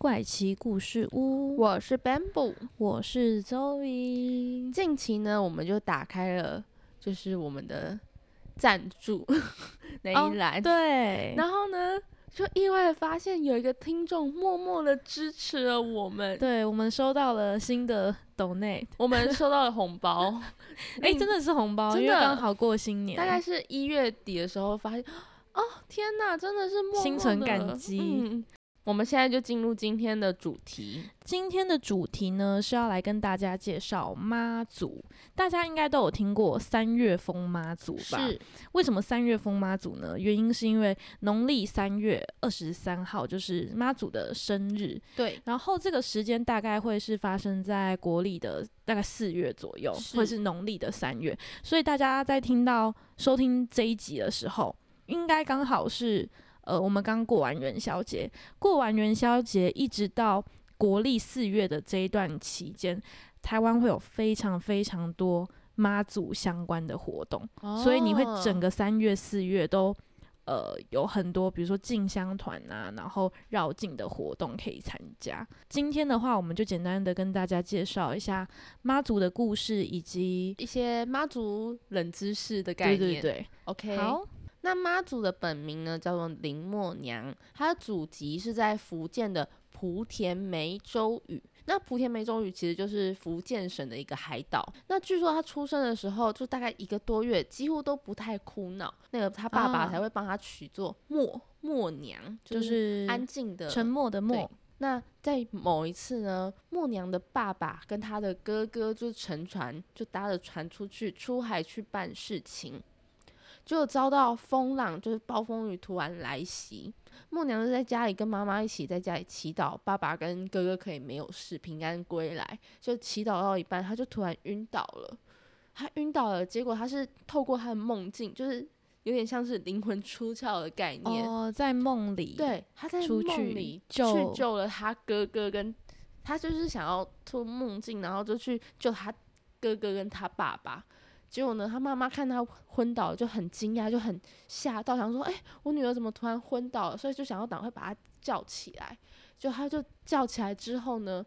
怪奇故事屋，我是 Bamboo。我是 Zoe。近期呢，我们就打开了，就是我们的赞助 那一栏、对，然后呢，就意外的发现有一个听众默默的支持了我们，对我们收到了新的 donate，我们收到了红包，哎、真的是红包，真的。因为刚好过新年，大概是一月底的时候发现，哦天哪，真的是默默心存感激。嗯，我们现在就进入今天的主题，今天的主题呢是要来跟大家介绍妈祖，大家应该都有听过三月风妈祖吧？是为什么三月风妈祖呢？原因是因为农历三月二十三号就是妈祖的生日，对，然后这个时间大概会是发生在国历的大概四月左右，是或是农历的三月，所以大家在听到收听这一集的时候，应该刚好是呃我们刚过完元宵节，过完元宵节一直到国历四月的这一段期间，台湾会有非常非常多妈祖相关的活动。所以你会整个个三月、四月都呃有很多，比如说进香团啊，然后绕境的活动可以参加。今天的话，我们就简单的跟大家介绍一下妈祖的故事，以及一些妈祖冷知识的概念。对对对，OK，好，那妈祖的本名呢叫做林默娘，她的祖籍是在福建的莆田湄洲屿。那莆田湄洲屿其实就是福建省的一个海岛。那据说她出生的时候就大概一个多月，几乎都不太哭闹。那个她爸爸啊才会帮她取作默默娘，就就是是安静的沉默的默，那在某一次呢，默娘的爸爸跟他的哥哥就乘船，就搭着船出去出海去办事情，就遭到风浪，就是暴风雨突然来袭。默娘就在家里跟妈妈一起在家里祈祷，爸爸跟哥哥可以没有事，平安归来。就祈祷到一半，他就突然晕倒了。他晕倒了，结果他是透过他的梦境，就是有点像是灵魂出窍的概念。哦，在梦里，，对，他在梦里去救了他哥哥跟，他就是想要做梦境，然后就去救他哥哥跟他爸爸。结果呢，他妈妈看他昏倒，就很惊讶，就很吓到，想说：“哎、我女儿怎么突然昏倒了？”所以就想要赶快把她叫起来。就他就叫起来之后呢，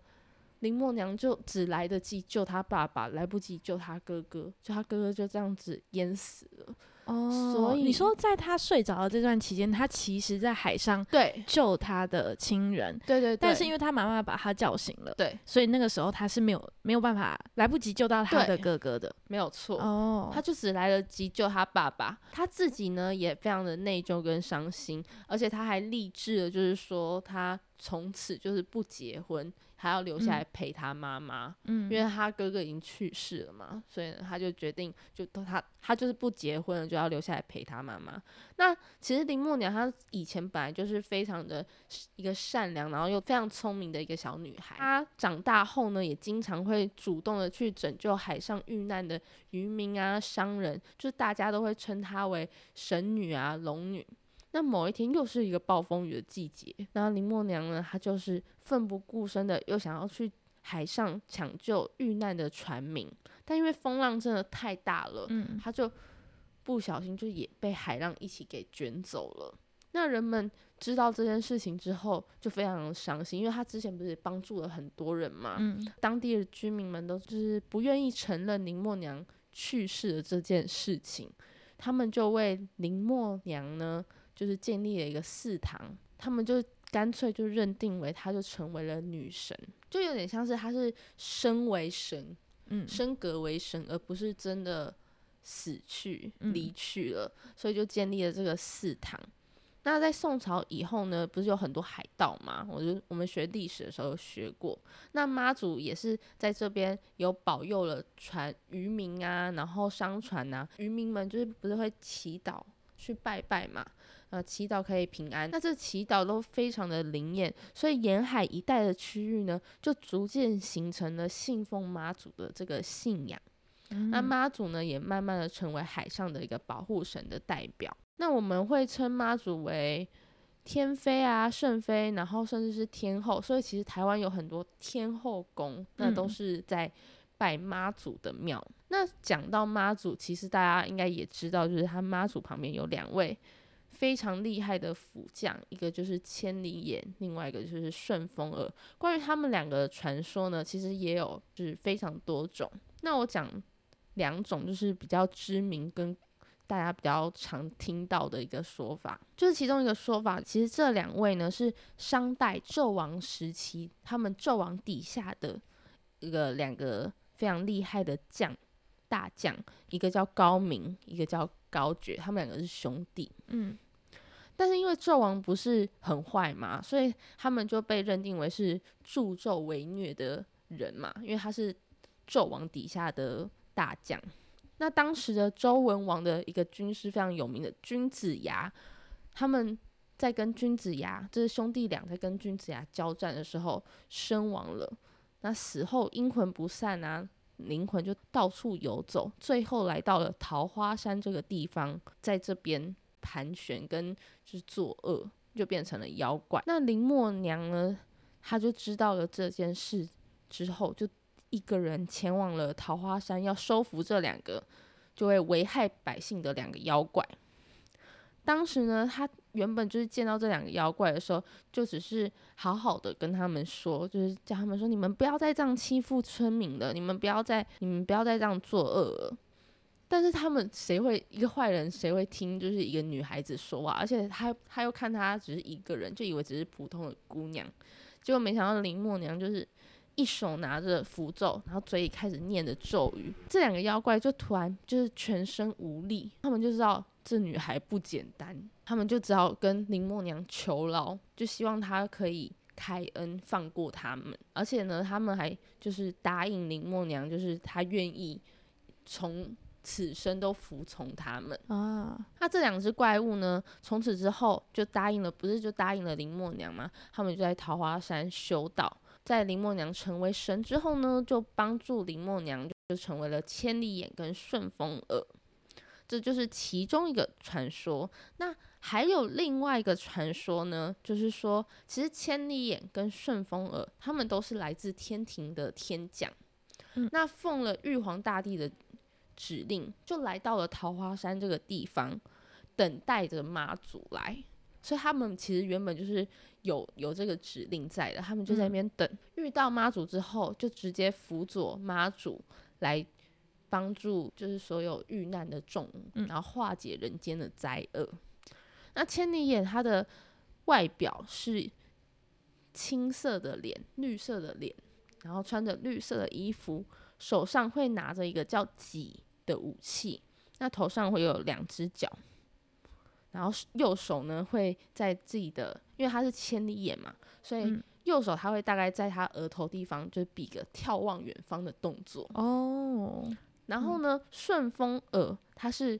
林默娘就只来得及救他爸爸，来不及救他哥哥，就他哥哥就这样子淹死了。哦，所以你说在他睡着的这段期间，他其实在海上对救他的亲人，对对对，但是因为他妈妈把他叫醒了，对所以那个时候他是没有没有办法来不及救到他的哥哥的。没有错。哦，他就只来得及救他爸爸，他自己呢也非常的内疚跟伤心，而且他还立志了，就是说他从此就是不结婚，还要留下来陪他妈妈，嗯因为他哥哥已经去世了嘛，所以呢他就决定就都他他就是不结婚了，就要留下来陪他妈妈。那其实林默娘她以前本来就是非常的一个善良，然后又非常聪明的一个小女孩。她长大后呢，也经常会主动的去拯救海上遇难的渔民啊、商人，就是大家都会称她为神女啊、龙女。那某一天又是一个暴风雨的季节，然后林默娘呢，她就是奋不顾身的又想要去海上抢救遇难的船民，但因为风浪真的太大了，嗯她就不小心就也被海浪一起给卷走了。那人们知道这件事情之后，就非常伤心，因为他之前不是帮助了很多人嘛，嗯当地的居民们都就是不愿意承认林默娘去世的这件事情，他们就为林默娘呢，就是建立了一个祠堂，他们就干脆就认定为她就成为了女神，就有点像是她是升为神，嗯升格为神，而不是真的死去嗯离去了，所以就建立了这个祠堂。那在宋朝以后呢，不是有很多海盗嘛？我就我们学历史的时候有学过。那妈祖也是在这边有保佑了船渔民啊，然后商船啊，渔民们就是不是会祈祷去拜拜嘛，呃，祈祷可以平安。那这祈祷都非常的灵验，所以沿海一带的区域呢，就逐渐形成了信奉妈祖的这个信仰。那妈祖呢，也慢慢的成为海上的一个保护神的代表。那我们会称妈祖为天妃啊、圣妃，然后甚至是天后。所以其实台湾有很多天后宫，那都是在拜妈祖的庙。那讲到妈祖，其实大家应该也知道，就是他妈祖旁边有两位非常厉害的辅将，一个就是千里眼，另外一个就是顺风耳。关于他们两个传说呢，其实也有就是非常多种。那我讲。两种就是比较知名跟大家比较常听到的一个说法，就是其中一个说法，其实这两位呢是商代纣王时期他们纣王底下的一个两个非常厉害的将大将，一个叫高明，一个叫高觉，他们两个是兄弟。嗯，但是因为纣王不是很坏嘛，所以他们就被认定为是助纣为虐的人嘛，因为他是纣王底下的。大将，那当时的周文王的一个军师非常有名的君子牙，他们在跟君子牙，这是兄弟俩在跟君子牙交战的时候身亡了。那死后阴魂不散啊，灵魂就到处游走，最后来到了桃花山这个地方，在这边盘旋跟就是作恶，就变成了妖怪。那林默娘呢，她就知道了这件事之后，就。一个人前往了桃花山，要收服这两个就会危害百姓的两个妖怪。当时呢，他原本就是见到这两个妖怪的时候，就只是好好的跟他们说，就是叫他们说：“你们不要再这样欺负村民了，你们不要再，你们不要再这样作恶了。”但是他们谁会一个坏人谁会听就是一个女孩子说话？而且他他又看她只是一个人，就以为只是普通的姑娘，结果没想到林默娘就是。一手拿着符咒，然后嘴里开始念着咒语，这两个妖怪就突然就是全身无力，他们就知道这女孩不简单，他们就只好跟林默娘求饶，就希望她可以开恩放过他们，而且呢，他们还就是答应林默娘，就是她愿意从此生都服从他们啊。那这两只怪物呢，从此之后就答应了，不是就答应了林默娘吗？他们就在桃花山修道。在林默娘成为神之后呢，就帮助林默娘就成为了千里眼跟顺风耳，这就是其中一个传说。那还有另外一个传说呢，就是说其实千里眼跟顺风耳他们都是来自天庭的天将，那奉了玉皇大帝的指令，就来到了桃花山这个地方，等待着妈祖来。所以他们其实原本就是有有这个指令在的，他们就在那边等，遇到妈祖之后，就直接辅佐妈祖来帮助，就是所有遇难的众，然后化解人间的灾厄。那千里眼它的外表是青色的脸，绿色的脸，然后穿着绿色的衣服，手上会拿着一个叫戟的武器，那头上会有两只脚。然后右手呢会在自己的，因为他是千里眼嘛，所以右手他会大概在他额头地方就比个眺望远方的动作哦。然后呢，顺风耳它是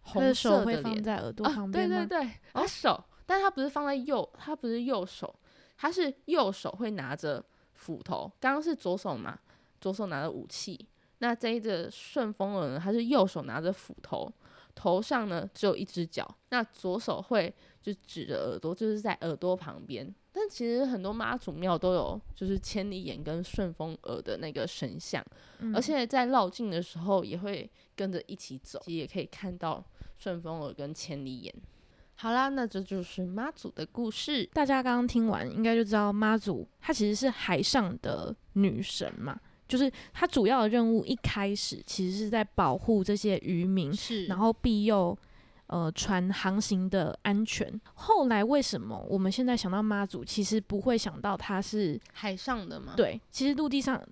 红色的脸，在耳朵旁边对对对，他手，但它不是放在右，它不是右手，它是右手会拿着斧头。刚刚是左手嘛，左手拿着武器。那这一个顺风耳呢，它是右手拿着斧头。头上呢只有一只脚，那左手会就指着耳朵，就是在耳朵旁边。但其实很多妈祖庙都有，就是千里眼跟顺风耳的那个神像，而且在绕境的时候也会跟着一起走，其实也可以看到顺风耳跟千里眼。好啦，那这就是妈祖的故事。大家刚刚听完，应该就知道妈祖她其实是海上的女神嘛。就是她主要的任务一开始其实是在保护这些渔民，是，然后庇佑呃船航行的安全。后来为什么我们现在想到妈祖，其实不会想到它是海上的吗？对，其实陆地上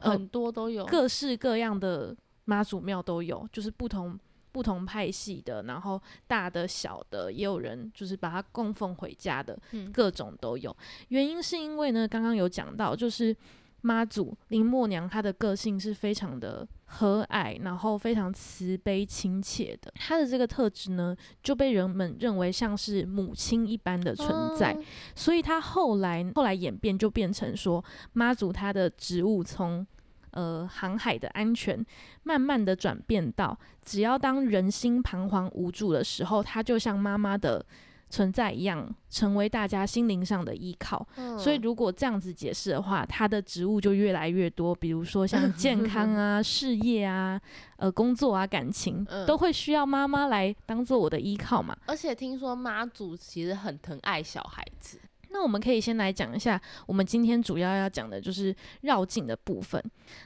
很多都有，各式各样的妈祖庙都有，就是不同不同派系的，然后大的小的，也有人就是把它供奉回家的，各种都有。原因是因为呢，刚刚有讲到，就是。妈祖林默娘，她的个性是非常的和蔼，然后非常慈悲亲切的。她的这个特质呢，就被人们认为像是母亲一般的存在。嗯所以她后来后来演变就变成说，妈祖她的职务从呃航海的安全，慢慢的转变到，只要当人心彷徨无助的时候，她就像妈妈的存在一样，成为大家心灵上的依靠。嗯所以如果这样子解释的话，它的职务就越来越多，比如说像 健康啊、事业啊、呃工作啊、感情，嗯都会需要妈妈来当做我的依靠嘛。而且听说妈祖其实很疼爱小孩子，那我们可以先来讲一下，我们今天主要要讲的就是绕境的部分。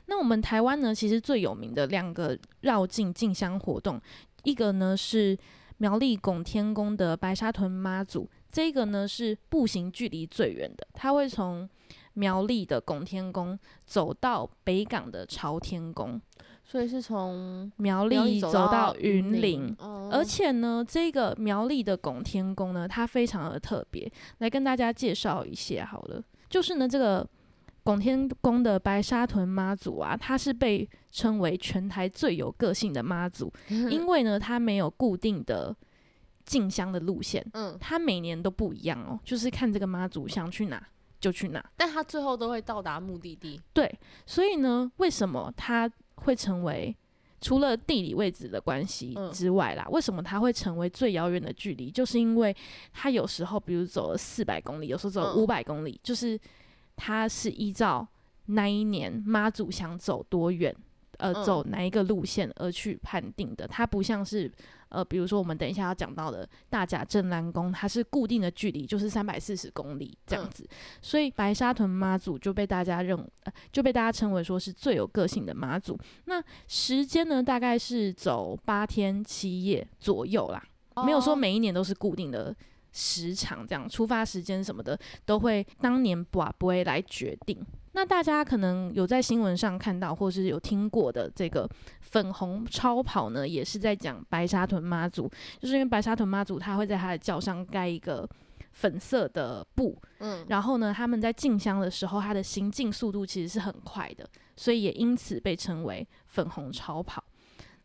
那我们台湾呢，其实最有名的两个绕境进香活动，一个呢是苗栗拱天宫的白沙屯妈祖，这个呢是步行距离最远的，它会从苗栗的拱天宫走到北港的朝天宫，所以是从苗苗栗走到云林。哦而且呢，这个苗栗的拱天宫呢，它非常的特别，来跟大家介绍一下好了。就是呢，这个拱天宫的白沙屯妈祖啊，它是被称为全台最有个性的妈祖，因为呢，它没有固定的进香的路线，嗯，它每年都不一样哦，就是看这个妈祖想去哪就去哪。但她最后都会到达目的地。对，所以呢，为什么它会成为除了地理位置的关系嗯之外啦，为什么它会成为最遥远的距离？就是因为它有时候，比如走了四百公里，有时候走五百公里，就是它是依照那一年妈祖想走多远，呃，嗯走哪一个路线而去判定的。它不像是呃，比如说我们等一下要讲到的大甲镇澜宫，它是固定的距离，就是三百四十公里这样嗯子。所以白沙屯妈祖就被大家认，呃，就被大家称为说是最有个性的妈祖。那时间呢，大概是走八天七夜左右啦，没有说哦每一年都是固定的时长，这样出发时间什么的都会当年不不会来决定。那大家可能有在新闻上看到，或是有听过的这个粉红超跑呢，也是在讲白沙屯妈祖，就是因为白沙屯妈祖他会在他的轿上盖一个粉色的布，嗯，然后呢，他们在进香的时候，它的行进速度其实是很快的，所以也因此被称为粉红超跑。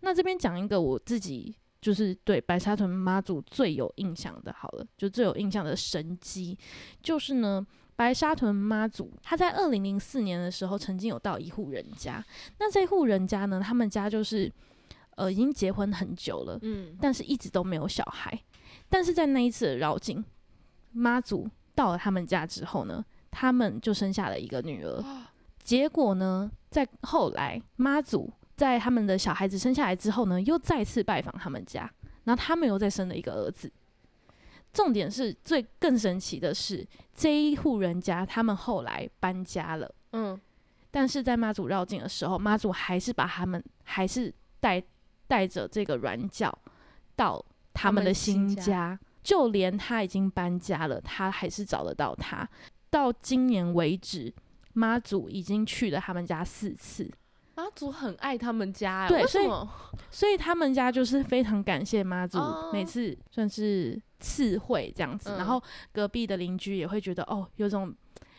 那这边讲一个我自己就是对白沙屯妈祖最有印象的，好了，就最有印象的神迹，就是呢，白沙屯妈祖他在二零零四年的时候曾经有到一户人家，那这户人家呢，他们家就是呃已经结婚很久了，嗯，但是一直都没有小孩。但是在那一次的绕境，妈祖到了他们家之后呢，他们就生下了一个女儿。结果呢，在后来妈祖在他们的小孩子生下来之后呢，又再次拜访他们家，然后他们又再生了一个儿子。重点是最更神奇的是，这一户人家他们后来搬家了。嗯，但是在妈祖绕境的时候，妈祖还是把他们还是带带着这个软脚到他们的新家，就连他已经搬家了，他还是找得到他。到今年为止，妈祖已经去了他们家四次，妈祖很爱他们家欸，对所以？所以他们家就是非常感谢妈祖，哦每次算是赐会这样子，嗯然后隔壁的邻居也会觉得哦，有种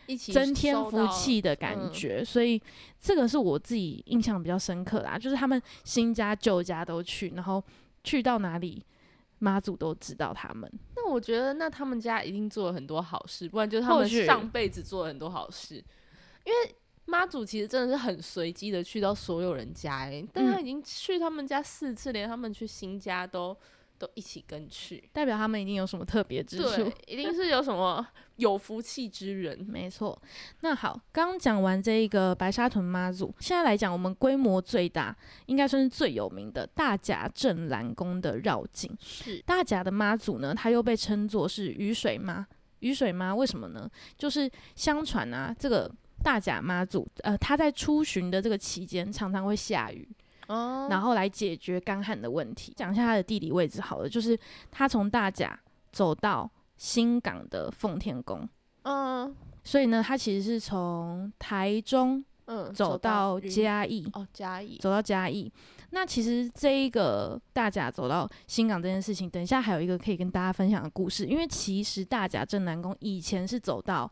一起增添福气的感嗯觉，所以这个是我自己印象比较深刻啦。就是他们新家旧家都去，然后去到哪里，妈祖都知道他们。那我觉得，那他们家一定做了很多好事，不然就是他们上辈子做了很多好事。因为妈祖其实真的是很随机的去到所有人家、欸，但他嗯已经去他们家四次，连他们去新家都都一起跟去。代表他们一定有什么特别之处对。，一定是有什么 有福气之人。没错，那好，刚刚讲完这一个白沙屯妈祖，现在来讲我们规模最大，应该算是最有名的大甲镇澜宫的绕境。是，大甲的妈祖呢，它又被称作是雨水妈。雨水妈为什么呢？就是相传啊，这个大甲妈祖，呃，他在出巡的这个期间，常常会下雨，哦然后来解决干旱的问题。讲一下它的地理位置好了，就是它从大甲走到新港的奉天宫，嗯所以呢，它其实是从台中嗯，走到嘉义，哦嘉义，走到嘉义。那其实这一个大甲走到新港这件事情，等一下还有一个可以跟大家分享的故事。因为其实大甲镇南宫以前是走到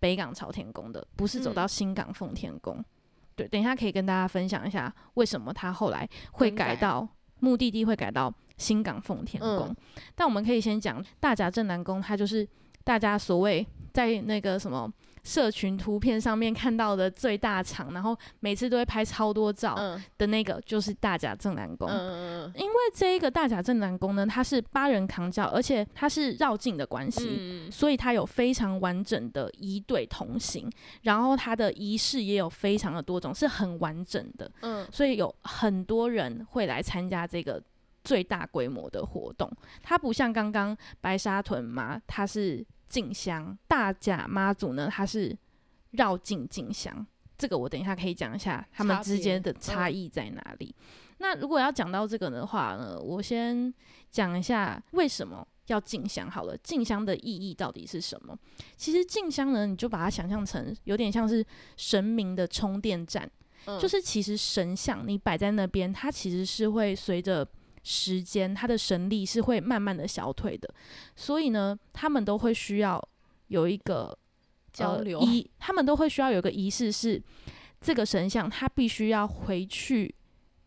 北港朝天宫的，不是走嗯到新港奉天宫。对，等一下可以跟大家分享一下为什么他后来会更改改到目的地会改到新港奉天宫。嗯但我们可以先讲大甲镇南宫，它就是大家所谓在那个什么社群图片上面看到的最大场，然后每次都会拍超多照嗯。的那个，就是大甲正南宫。因为这一个大甲正南宫呢，它是八人扛轿，而且它是绕境的关系，嗯所以它有非常完整的一队同行，然后它的仪式也有非常的多种，是很完整的，嗯。所以有很多人会来参加这个最大规模的活动。它不像刚刚白沙屯嘛，它是进香；大甲妈祖呢，它是绕境进香。这个我等一下可以讲一下他们之间的差异在哪里。那如果要讲到这个的话呢，我先讲一下为什么要进香好了。进香的意义到底是什么？其实进香呢，你就把它想象成有点像是神明的充电站。嗯，就是其实神像你摆在那边，它其实是会随着时间，他的神力是会慢慢的消退的。所以呢，他们都会需要有一个交流呃、仪，他们都会需要有个仪式是这个神像他必须要回去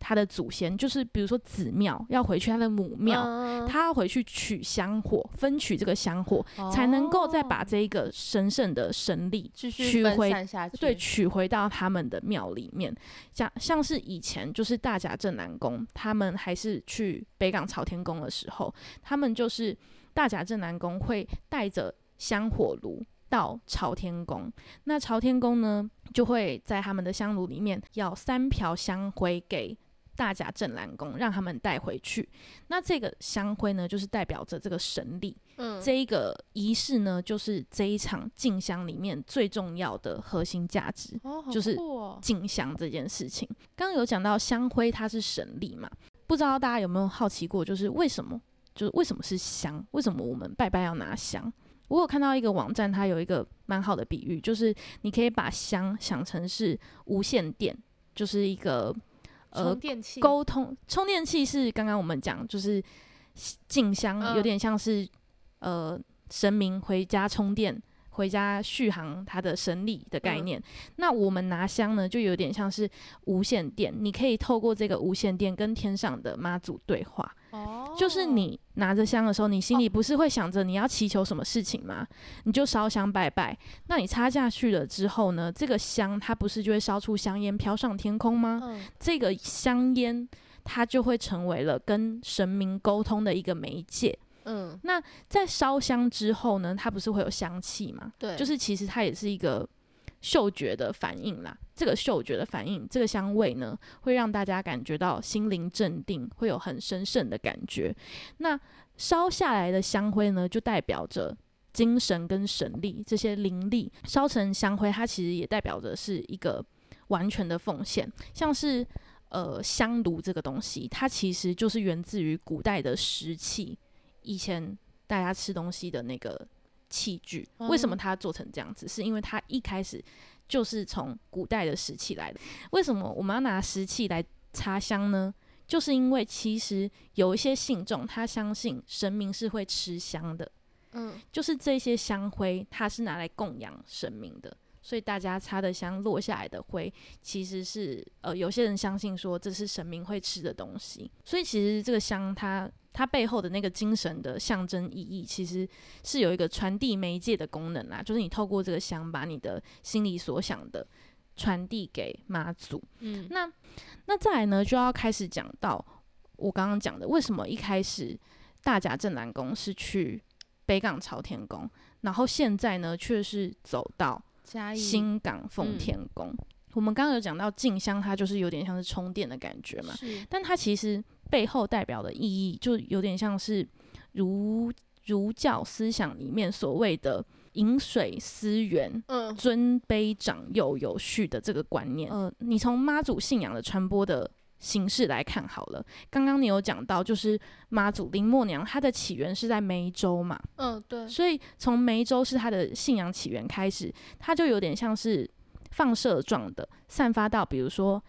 他的祖先，就是比如说子庙要回去他的母庙。嗯他要回去取香火，分取这个香火，才能够再把哦这一个神圣的神力取回对，取回到他们的庙里面，像像是以前就是大甲镇南宫，他们还是去北港朝天宫的时候，他们就是大甲镇南宫会带着香火炉到朝天宫，那朝天宫呢就会在他们的香炉里面要三瓢香灰给。大甲镇南宫让他们带回去，那这个香灰呢，就是代表着这个神力，嗯这一个仪式呢，就是这一场进香里面最重要的核心价值。哦，好就是进香这件事情，刚刚有讲到香灰它是神力嘛，不知道大家有没有好奇过，就是为什么，就是为什么是香？为什么我们拜拜要拿香？我有看到一个网站，它有一个蛮好的比喻，就是你可以把香想成是无线电，就是一个呃沟通充电器是刚刚我们讲，就是进香，嗯有点像是、呃神明回家充电。回家续航它的神力的概嗯念，那我们拿香呢，就有点像是无线电，你可以透过这个无线电跟天上的妈祖对话。哦，就是你拿着香的时候，你心里不是会想着你要祈求什么事情吗？你就烧香拜拜。那你插下去了之后呢，这个香它不是就会烧出香烟飘上天空吗？嗯这个香烟它就会成为了跟神明沟通的一个媒介。嗯，那在烧香之后呢，它不是会有香气吗？对，就是其实它也是一个嗅觉的反应啦。这个嗅觉的反应，这个香味呢，会让大家感觉到心灵镇定，会有很神圣的感觉。那烧下来的香灰呢，就代表着精神跟神力这些灵力。烧成香灰，它其实也代表着是一个完全的奉献，像是。呃，香炉这个东西，它其实就是源自于古代的石器，以前大家吃东西的那个器具。为什么哦它做成这样子？是因为它一开始就是从古代的石器来的。为什么我们要拿石器来插香呢？就是因为其实有一些信众他相信神明是会吃香的，嗯就是这些香灰它是拿来供养神明的。所以大家插的香落下来的灰，其实是呃有些人相信说这是神明会吃的东西，所以其实这个香它它背后的那个精神的象征意义，其实是有一个传递媒介的功能啦，就是你透过这个香把你的心里所想的传递给妈祖。嗯那那再来呢，就要开始讲到我刚刚讲的，为什么一开始大甲镇南宫是去北港朝天宫，然后现在呢却是走到嘉义新港奉嗯天宫。我们刚刚有讲到静香，它就是有点像是充电的感觉嘛，但它其实背后代表的意义，就有点像是儒儒教思想里面所谓的饮水思源，嗯尊卑长幼有序的这个观念。呃，你从妈祖信仰的传播的形式来看好了。刚刚你有讲到，就是妈祖林默娘，她的起源是在梅州嘛，嗯对所以从梅州是她的信仰起源开始，它就有点像是放射状的散发到，比如说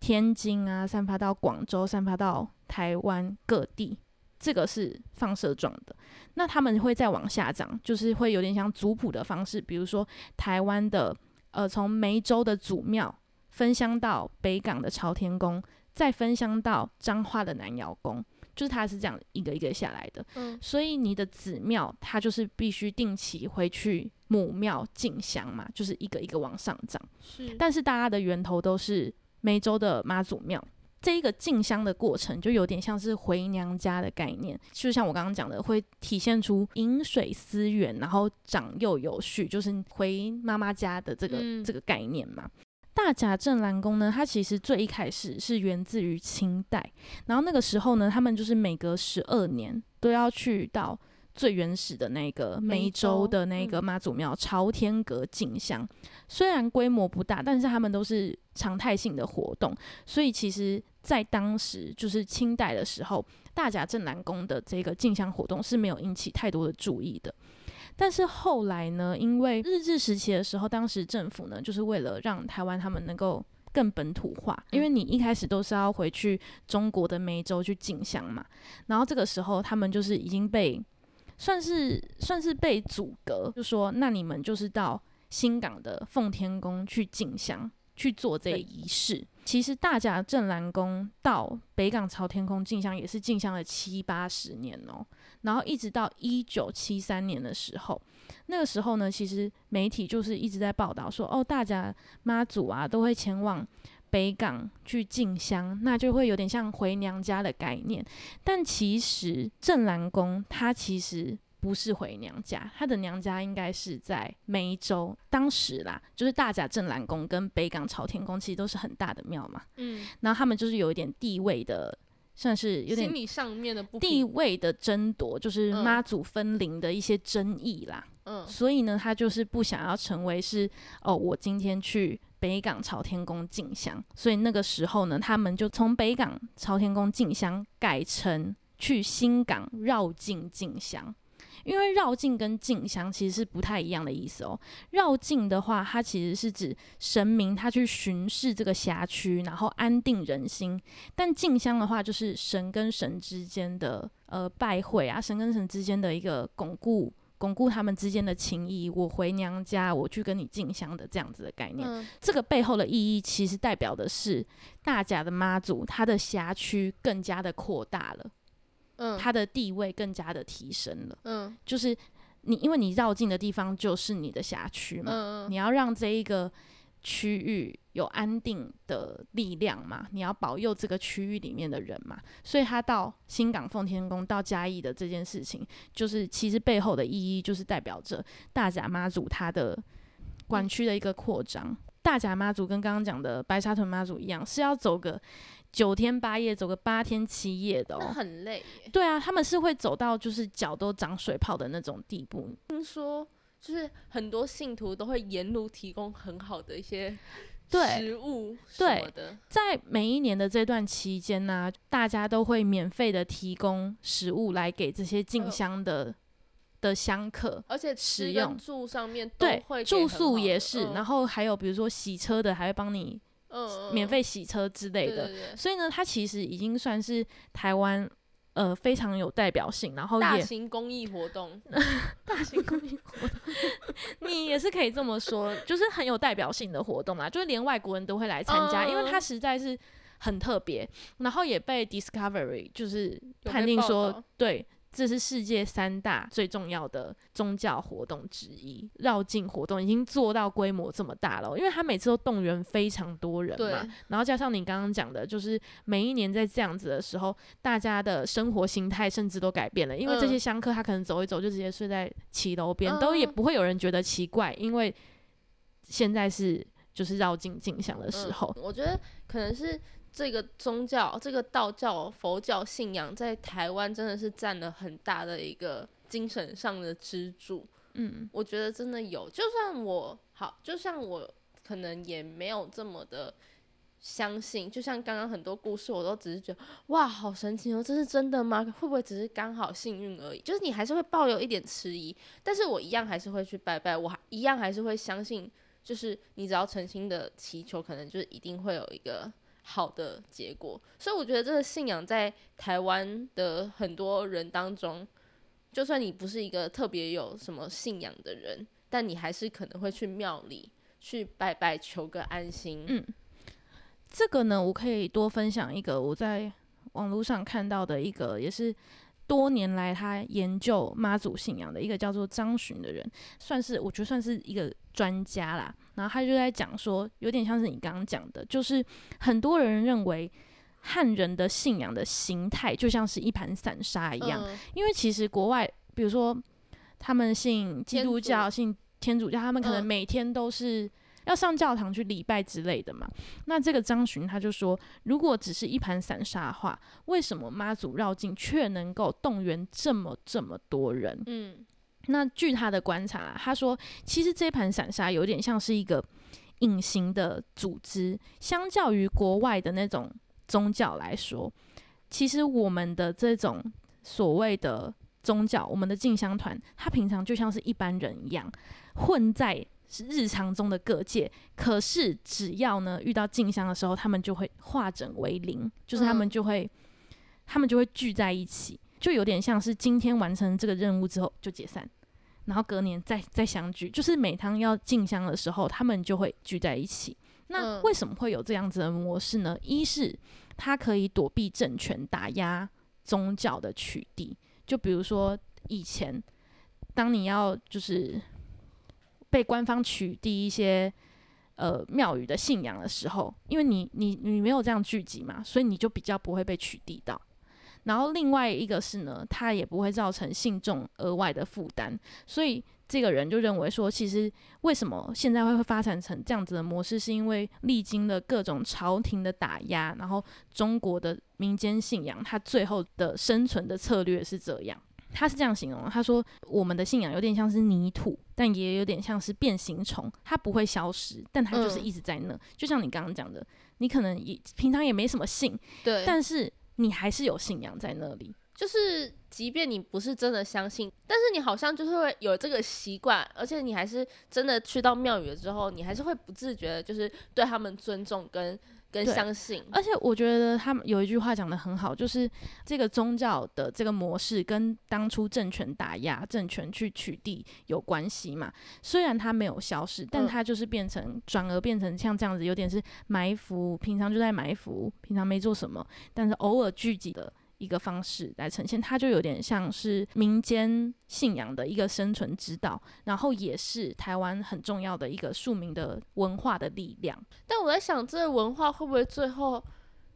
天津啊，散发到广州，散发到台湾各地。这个是放射状的。那他们会再往下长，就是会有点像族谱的方式，比如说台湾的呃，从梅州的祖庙分香到北港的朝天宫，再分香到彰化的南窑宫，就是它是这样一个一个下来的。嗯所以你的子庙，它就是必须定期回去母庙进香嘛，就是一个一个往上涨。是，但是大家的源头都是梅州的妈祖庙。这一个进香的过程，就有点像是回娘家的概念，就像我刚刚讲的，会体现出饮水思源，然后长幼有序，就是回妈妈家的这个、嗯这个概念嘛。大甲镇澜宫呢，它其实最一开始是源自于清代，然后那个时候呢，他们就是每隔十二年都要去到最原始的那个梅梅州州的那个嗯妈祖庙朝天阁进香。虽然规模不大，但是他们都是常态性的活动，所以其实，在当时就是清代的时候，大甲镇澜宫的这个进香活动是没有引起太多的注意的。但是后来呢，因为日治时期的时候，当时政府呢，就是为了让台湾他们能够更本土化，因为你一开始都是要回去中国的梅州去进香嘛，然后这个时候他们就是已经被算是算是被阻隔，就说那你们就是到新港的奉天宫去进香，去做这个对仪式。其实大甲镇澜宫到北港朝天宫进香也是进香了七八十年哦，然后一直到一九七三年的时候，那个时候呢，其实媒体就是一直在报道说，哦，大甲妈祖啊都会前往北港去进香，那就会有点像回娘家的概念。但其实镇澜宫它其实不是回娘家，她的娘家应该是在梅州。当时啦，就是大甲镇澜宫跟北港朝天宫其实都是很大的庙嘛，嗯，然后他们就是有一点地位的，算是有点心理上面的地，位的争夺，就是嗯妈祖分灵的一些争议啦。嗯所以呢，他就是不想要成为是哦，我今天去北港朝天宫进香，所以那个时候呢，他们就从北港朝天宫进香改成去新港绕境进香。因为绕境跟进香其实是不太一样的意思哦。绕境的话，它其实是指神明他去巡视这个辖区，然后安定人心；但进香的话，就是神跟神之间的呃拜会啊，神跟神之间的一个巩固。巩固他们之间的情谊，我回娘家，我去跟你进香的这样子的概念。嗯这个背后的意义，其实代表的是大甲的妈祖，它的辖区更加的扩大了，嗯它的地位更加的提升了。嗯就是你，因为你绕境的地方就是你的辖区嘛，嗯你要让这一个区域有安定的力量嘛，你要保佑这个区域里面的人嘛，所以他到新港奉天宫到嘉义的这件事情，就是其实背后的意义就是代表着大甲妈祖他的管区的一个扩张。大甲妈祖跟刚刚讲的白沙屯妈祖一样，是要走个九天八夜，走个八天七夜的那哦。很累耶。对啊，他们是会走到就是脚都长水泡的那种地步。听说就是很多信徒都会沿路提供很好的一些对食物什对么的，在每一年的这段期间呢、大家都会免费的提供食物来给这些进呃香的、的香客。而且使吃用住上面都对会，给住宿也是，嗯然后还有比如说洗车的，还会帮你嗯免费洗车之类的。对对对。所以呢，它其实已经算是台湾呃非常有代表性，然后大型公益活动，大型公益活动，你也是可以这么说，就是很有代表性的活动啦，就是连外国人都会来参加，因为它嗯实在是很特别，然后也被 Discovery 就是判定说，对，这是世界三大最重要的宗教活动之一，绕境活动已经做到规模这么大了，因为他每次都动员非常多人对。嘛，然后加上你刚刚讲的，就是每一年在这样子的时候，大家的生活形态甚至都改变了，因为这嗯。些香客他可能走一走就直接睡在骑楼边，都也嗯不会有人觉得奇怪，因为现在是就是绕境进香的时嗯候，我觉得可能是这个宗教，这个道教、佛教信仰在台湾真的是占了很大的一个精神上的支柱。嗯我觉得真的有，就算我好，就像我可能也没有这么的相信，就像刚刚很多故事，我都只是觉得哇，好神奇哦，这是真的吗？会不会只是刚好幸运而已？就是你还是会抱有一点迟疑，但是我一样还是会去拜拜，我还一样还是会相信，就是你只要诚心的祈求，可能就是一定会有一个好的结果。所以我觉得这个信仰在台湾的很多人当中，就算你不是一个特别有什么信仰的人，但你还是可能会去庙里去拜拜，求个安心。嗯，这个呢，我可以多分享一个我在网络上看到的一个，也是多年来他研究妈祖信仰的一个叫做张巡的人，算是我觉得算是一个专家啦。然后他就在讲说，有点像是你刚刚讲的，就是很多人认为汉人的信仰的形态就像是一盘散沙一样，嗯因为其实国外，比如说他们信基督教、信天主教，他们可能嗯每天都是要上教堂去礼拜之类的嘛。那这个张巡他就说，如果只是一盘散沙的话，为什么妈祖绕境却能够动员这么这么多人？嗯那据他的观察啊，他说，其实这盘散沙有点像是一个隐形的组织，相较于国外的那种宗教来说，其实我们的这种所谓的宗教，我们的进香团，他平常就像是一般人一样，混在日常中的各界。可是只要呢遇到进香的时候，他们就会化整为零，就是他们嗯就会，他们就会聚在一起。就有点像是今天完成这个任务之后就解散，然后隔年再再相聚。就是每当要进香的时候，他们就会聚在一起。那嗯为什么会有这样子的模式呢？一是它可以躲避政权打压宗教的取缔，就比如说以前，当你要就是被官方取缔一些呃庙宇的信仰的时候，因为你你你没有这样聚集嘛，所以你就比较不会被取缔到。然后另外一个是呢，它也不会造成信众额外的负担，所以这个人就认为说，其实为什么现在会发展成这样子的模式，是因为历经了各种朝廷的打压，然后中国的民间信仰，它最后的生存的策略是这样。他是这样形容，他说我们的信仰有点像是泥土，但也有点像是变形虫，它不会消失，但它就是嗯一直在那。就像你刚刚讲的，你可能也平常也没什么信，对，但是你还是有信仰在那里。就是即便你不是真的相信，但是你好像就是会有这个习惯，而且你还是真的去到庙宇了之后，你还是会不自觉的，就是对他们尊重跟跟对相信。而且我觉得他们有一句话讲的很好，就是这个宗教的这个模式跟当初政权打压、政权去取缔有关系嘛。虽然它没有消失，但嗯它就是变成转而变成像这样子，有点是埋伏，平常就在埋伏，平常没做什么，但是偶尔聚集的。一个方式来呈现，它就有点像是民间信仰的一个生存之道，然后也是台湾很重要的一个庶民的文化的力量。但我在想，这个文化会不会最后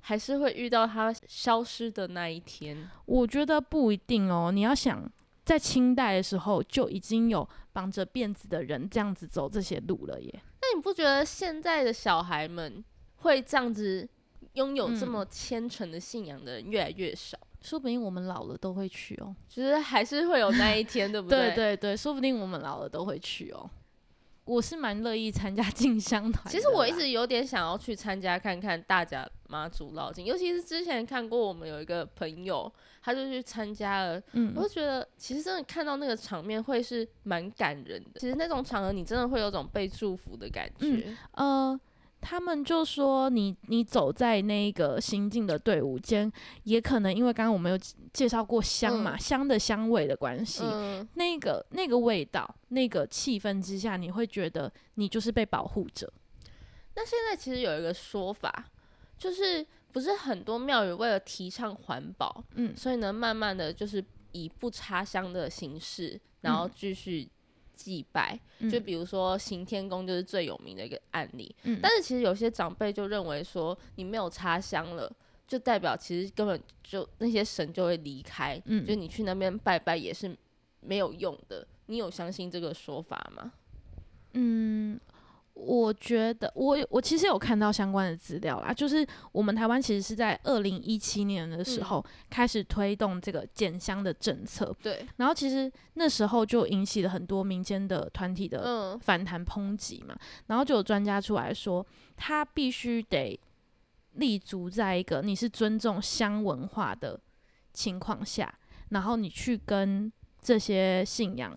还是会遇到它消失的那一天？我觉得不一定哦。你要想，在清代的时候就已经有绑着辫子的人这样子走这些路了耶。那你不觉得现在的小孩们会这样子拥有这嗯么虔诚的信仰的人越来越少？说不定我们老了都会去哦。就是还是会有那一天，对不对对对对，说不定我们老了都会去哦。我是蛮乐意参加进香团。其实我一直有点想要去参加看看大家妈祖绕境，尤其是之前看过我们有一个朋友，他就去参加了，嗯我就觉得其实真的看到那个场面会是蛮感人的。其实那种场合你真的会有种被祝福的感觉。呃，他们就说你你走在那个行进的队伍间，也可能因为刚刚我们有介绍过香嘛，嗯香的香味的关系，嗯，那个那个味道，那个气氛之下，你会觉得你就是被保护着。那现在其实有一个说法，就是不是很多庙宇为了提倡环保，嗯所以呢，慢慢的就是以不插香的形式，然后嗯继续祭拜。嗯就比如说行天宫就是最有名的一个案例。嗯但是其实有些长辈就认为说，你没有插香了，就代表其实根本就那些神就会离开，嗯就你去那边拜拜也是没有用的。你有相信这个说法吗？嗯，我觉得我我其实有看到相关的资料啦，就是我们台湾其实是在二零一七年的时嗯。候开始推动这个减香的政策，对，然后其实那时候就引起了很多民间的团体的嗯。反弹抨击嘛，然后就有专家出来说，他必须得立足在一个你是尊重香文化的情况下，然后你去跟这些信仰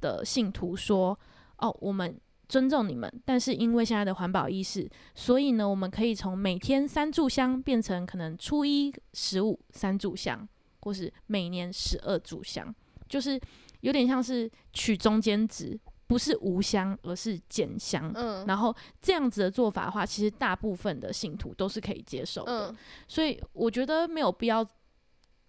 的信徒说，哦，我们尊重你们，但是因为现在的环保意识，所以呢，我们可以从每天三炷香变成可能初一十五三炷香，或是每年十二炷香，就是有点像是取中间值，不是无香，而是减香。嗯然后这样子的做法的话，其实大部分的信徒都是可以接受的，嗯所以我觉得没有必要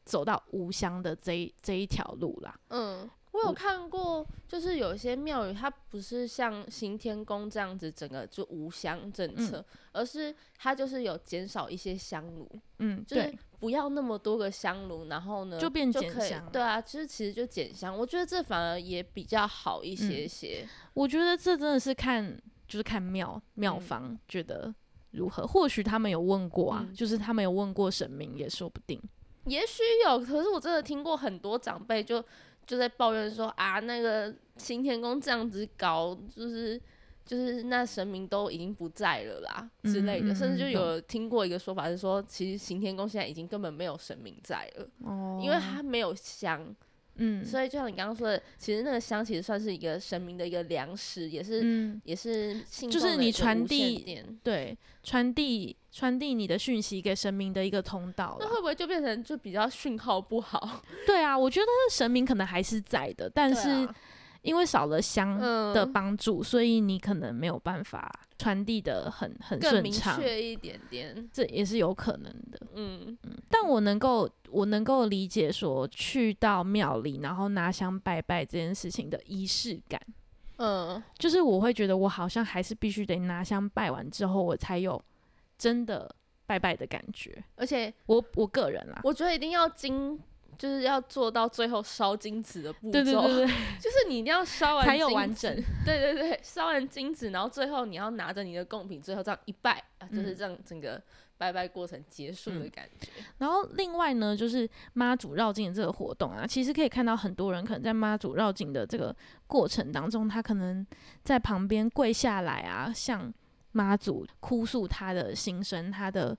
走到无香的这一这一条路啦。嗯，我有看过，就是有一些庙宇，它不是像行天宫这样子整个就无香政策，而是它就是有减少一些香炉，嗯，就是对，不要那么多个香炉，然后呢就变减香对啊，就是其实就减香，我觉得这反而也比较好一些嗯些。我觉得这真的是看就是看庙庙嗯。方觉得如何，或许他们有问过啊，嗯。就是他们有问过神明也说不定。也许有，可是我真的听过很多长辈就就在抱怨说啊，那个行天宫这样子搞，就是就是那神明都已经不在了啦之类的，嗯。嗯甚至就嗯有听过一个说法是说，其实行天宫现在已经根本没有神明在了，哦。因为它没有香，嗯，所以就像你刚刚说的，其实那个香其实算是一个神明的一个粮食，也是、嗯，也是信就是你传递电对，传递传递你的讯息给神明的一个通道那会不会就变成就比较讯号不好？对啊，我觉得神明可能还是在的，但是啊因为少了香的嗯帮助，所以你可能没有办法传递的很很顺畅，确一点点，这也是有可能的。嗯嗯。但我能够我能够理解说，去到庙里然后拿香拜拜这件事情的仪式感，嗯，就是我会觉得我好像还是必须得拿香拜完之后，我才有真的拜拜的感觉。而且我我个人啦，我觉得一定要精，就是要做到最后烧金子的步骤，对对对对，就是你一定要烧完才 有完整。对对对，烧完金子，然后最后你要拿着你的贡品，最后这样一拜啊，就是嗯这样整个拜拜过程结束的嗯感觉。然后另外呢，就是妈祖绕境的这个活动啊，其实可以看到很多人可能在妈祖绕境的这个过程当中，他可能在旁边跪下来啊，向妈祖哭诉他的心声，他的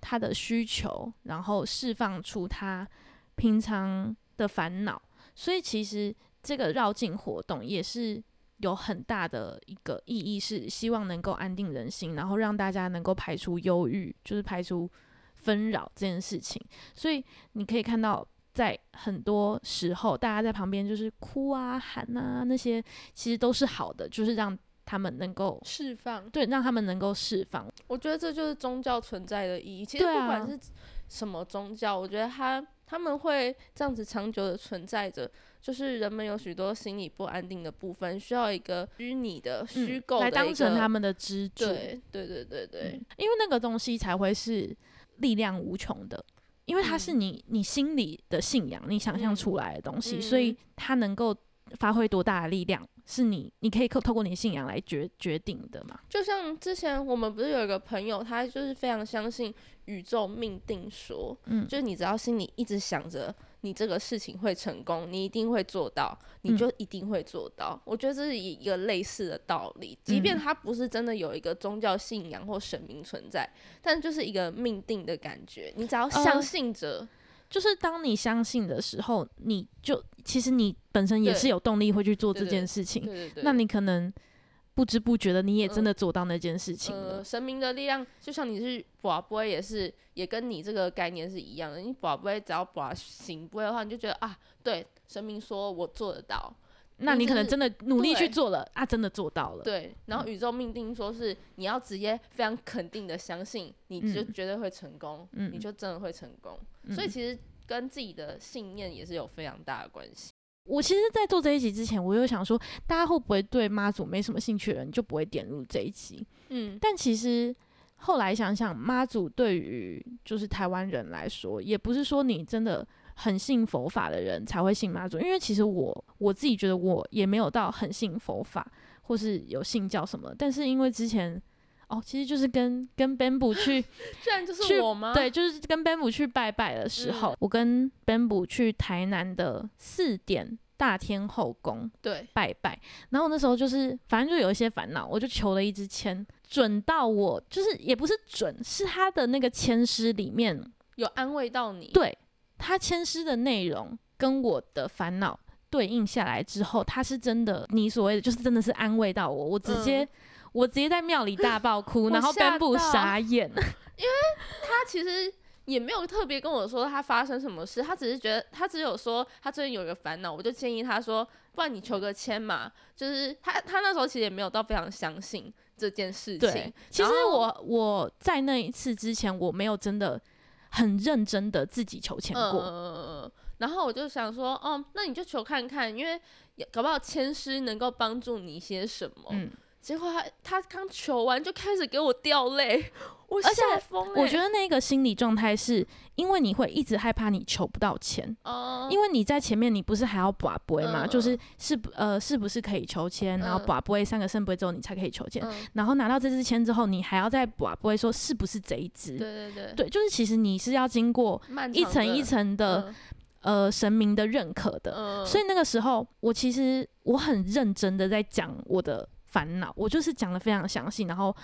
他的需求，然后释放出他平常的烦恼。所以其实这个绕境活动也是有很大的一个意义，是希望能够安定人心，然后让大家能够排除忧郁，就是排除纷扰这件事情。所以你可以看到，在很多时候，大家在旁边就是哭啊、喊啊，那些其实都是好的，就是让他们能够释放，对，让他们能够释放。我觉得这就是宗教存在的意义。其实不管是什么宗教，我觉得他他们会这样子长久的存在着，就是人们有许多心理不安定的部分，需要一个虚拟的、虚嗯来构的一个当成他们的支柱，对对对对对。嗯，因为那个东西才会是力量无穷的，因为它是嗯。你你心里的信仰，你想象嗯。出来的东西，所以嗯它能够发挥多大的力量，是你你可以透透过你的信仰来决决定的嘛。就像之前我们不是有一个朋友，他就是非常相信宇宙命定说，嗯就是你只要心里一直想着你这个事情会成功，你一定会做到，你嗯就一定会做到。我觉得这是一个类似的道理，即便嗯他不是真的有一个宗教信仰或神明存在，但就是一个命定的感觉，你只要相呃信着，就是当你相信的时候，你就其实你本身也是有动力会去做这件事情。对对对，那你可能不知不觉的，你也真嗯的做到那件事情了。呃，神明的力量，就像你是卜不会也是，也跟你这个概念是一样的。你卜不会只要卜行不会的话，你就觉得啊，对，神明说我做得到，那你可能真的努力去做了啊，真的做到了。对。然后宇宙命定说是你要直接非常肯定的相信，你就嗯绝对会成功，嗯你就真的会成功。所以嗯其实跟自己的信念也是有非常大的关系。我其实，在做这一集之前，我有想说，大家会不会对妈祖没什么兴趣的人就不会点入这一集？嗯，但其实后来想想，妈祖对于就是台湾人来说，也不是说你真的很信佛法的人才会信妈祖，因为其实我我自己觉得我也没有到很信佛法，或是有信教什么，但是因为之前。哦，其实就是跟跟 Bamboo 去 居然就是去我吗？对，就是跟 Bamboo 去拜拜的时候，嗯我跟 Bamboo 去台南的四点大天后宫对，拜拜，然后那时候就是反正就有一些烦恼，我就求了一支签，准到我就是也不是准，是他的那个签诗里面，有安慰到你。对他签诗的内容跟我的烦恼对应下来之后，他是真的，你所谓的就是真的是安慰到我，我直接、嗯我直接在庙里大 爆哭，然后吓颁布到傻眼。他其实也没有特别跟我说他发生什么事，他只是觉得他只有说他最近有一个烦恼，我就建议他说，不然你求个签嘛。就是他他那时候其实也没有到非常相信这件事情。，其实我我在那一次之前，我没有真的很认真的自己求签过。嗯，然后我就想说，哦，那你就求看看，因为也搞不好签师能够帮助你些什么。嗯，结果他他刚求完就开始给我掉泪，我而且吓疯、欸。我觉得那个心理状态是因为你会一直害怕你求不到钱，哦，因为你在前面你不是还要把杯嘛，嗯。就是是不呃是不是可以求签，然后嗯把杯三个圣杯之后你才可以求签，嗯，然后拿到这支签之后，你还要再把杯说是不是这一支。对对对，对，就是其实你是要经过一层一层的、嗯。呃神明的认可的，嗯，所以那个时候，我其实我很认真的在讲我的烦恼，我就是讲的非常详细，然后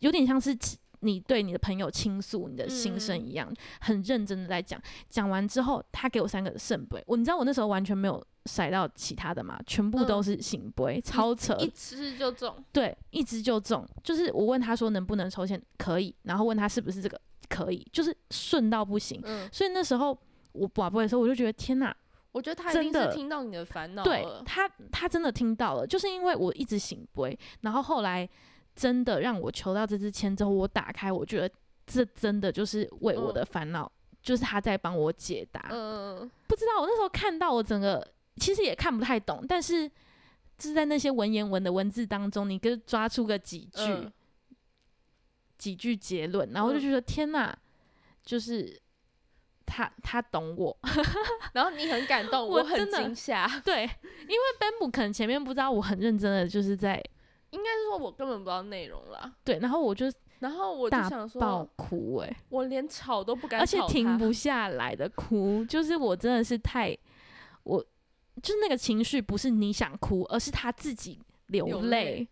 有点像是你对你的朋友倾诉你的心声嗯一样，很认真的在讲。讲完之后，他给我三个圣杯，我你知道我那时候完全没有甩到其他的嘛，全部都嗯是醒杯，超扯。一吃就中，对，一直就中。就是我问他说能不能抽签，可以，然后问他是不是这个可以，就是顺到不行。嗯，所以那时候我宝贝的时候，我就觉得天哪，我觉得他一定真的是听到你的烦恼对，他，他真的听到了，就是因为我一直醒杯，然后后来真的让我求到这支签之后，我打开，我觉得这真的就是为我的烦恼，就是他在帮我解答。嗯，不知道我那时候看到我整个其实也看不太懂，但是就是在那些文言文的文字当中，你跟抓出个几句、嗯。几句结论，然后我就嗯。觉得、天哪，就是他他懂我。然后你很感动，我我很惊吓，对，因为 b a m b 可能前面不知道我很认真的就是在应该是说我根本不知道内容啦。对，然后我就然后我就想说爆说，哭哎、我连吵都不敢而且停不下来的哭，就是我真的是太我就是那个情绪不是你想哭，而是他自己流。泪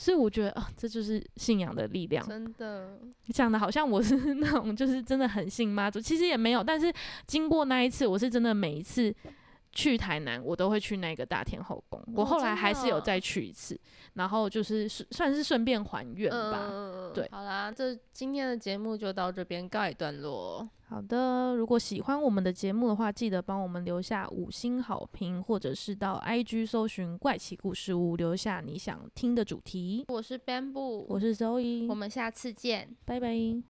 所以我觉得啊，这就是信仰的力量。真的，讲的好像我是 那种就是真的很信妈祖，其实也没有。但是经过那一次，我是真的每一次去台南，我都会去那个大天后宫。我哦后来还是有再去一次，然后就是算是顺便还愿吧。嗯，对好啦，这今天的节目就到这边告一段落。好的，如果喜欢我们的节目的话，记得帮我们留下五星好评，或者是到 IG 搜寻“怪奇故事屋”，留下你想听的主题。我是 Bamboo，我是 Zoe，我们下次见。拜拜。